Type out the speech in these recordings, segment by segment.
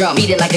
drum. Beat it like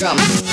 drum.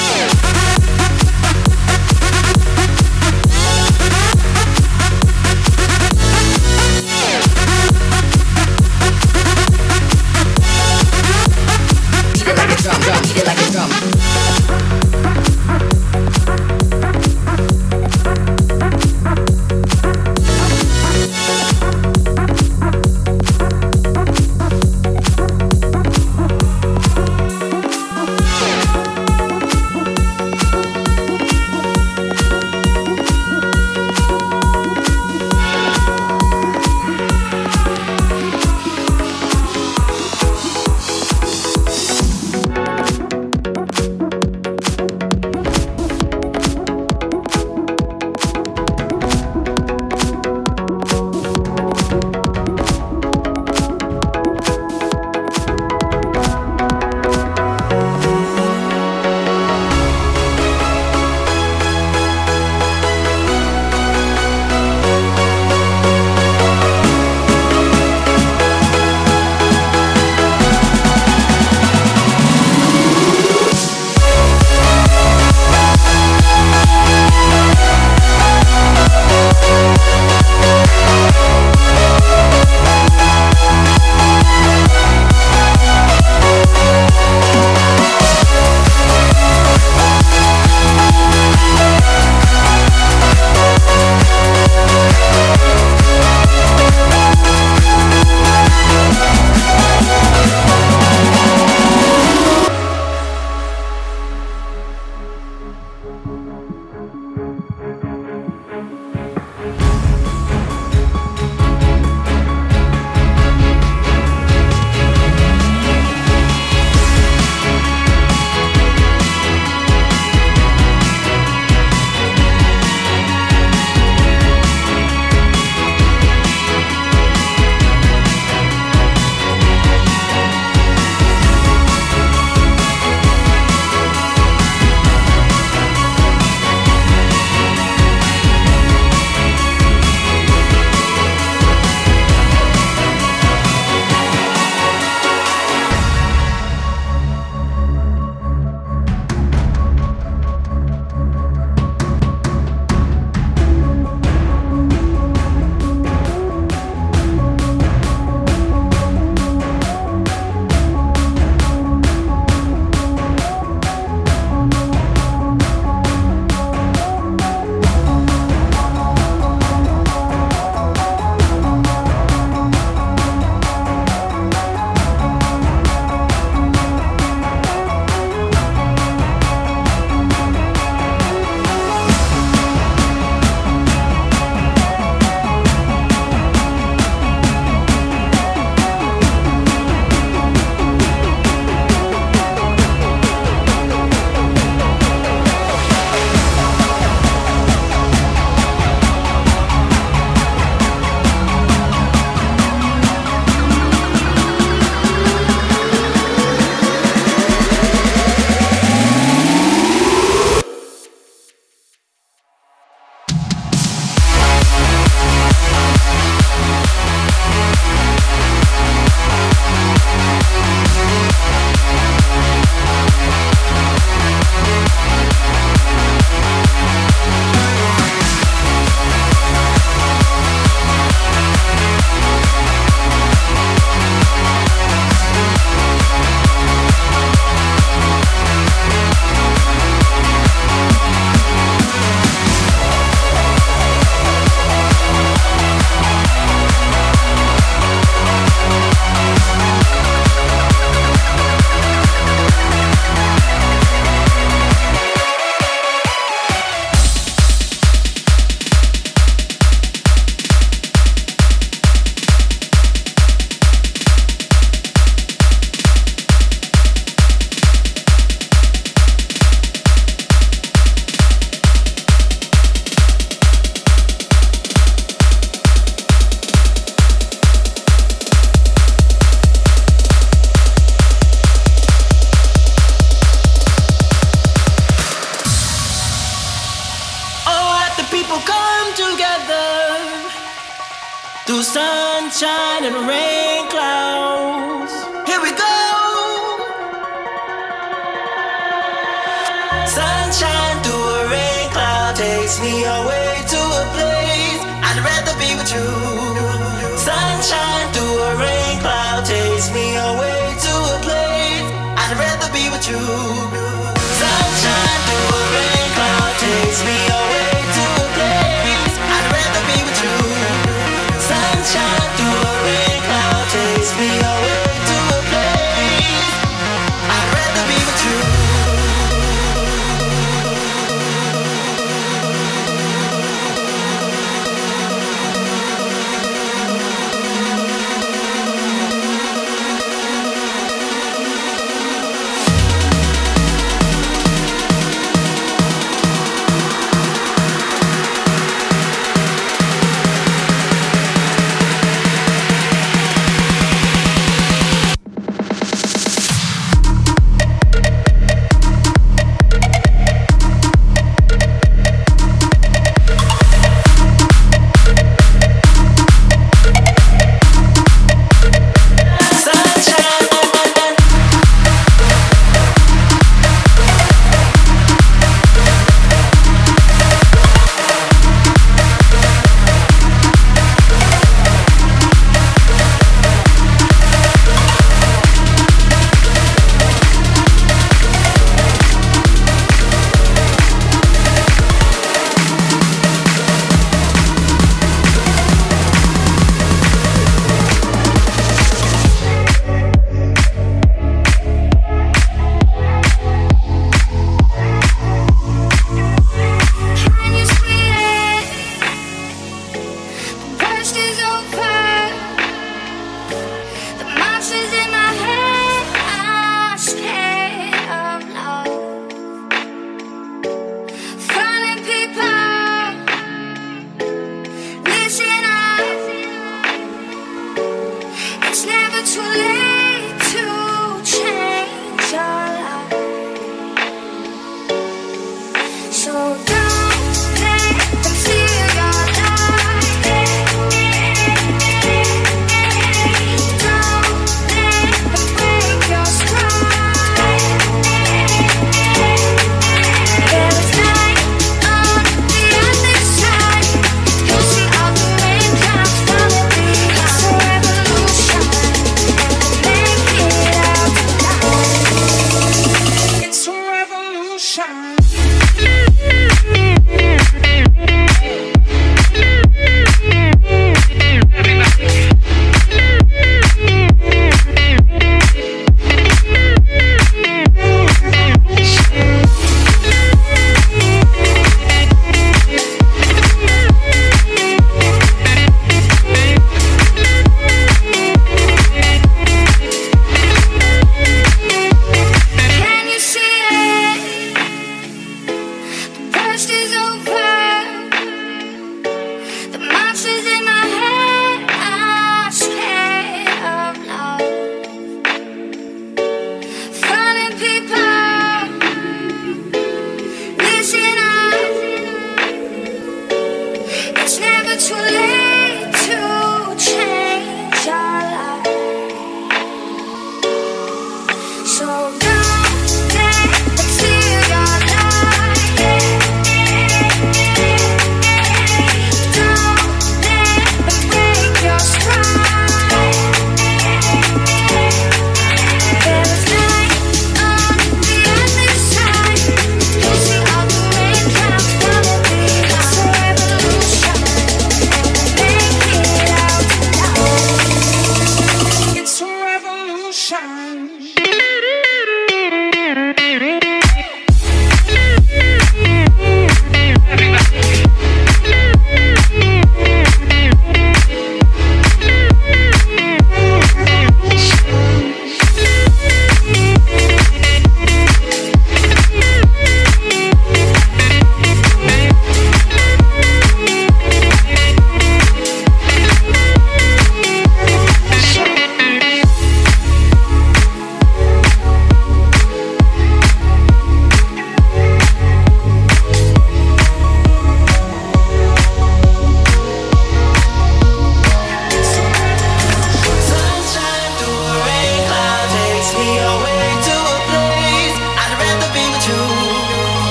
So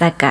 hasta.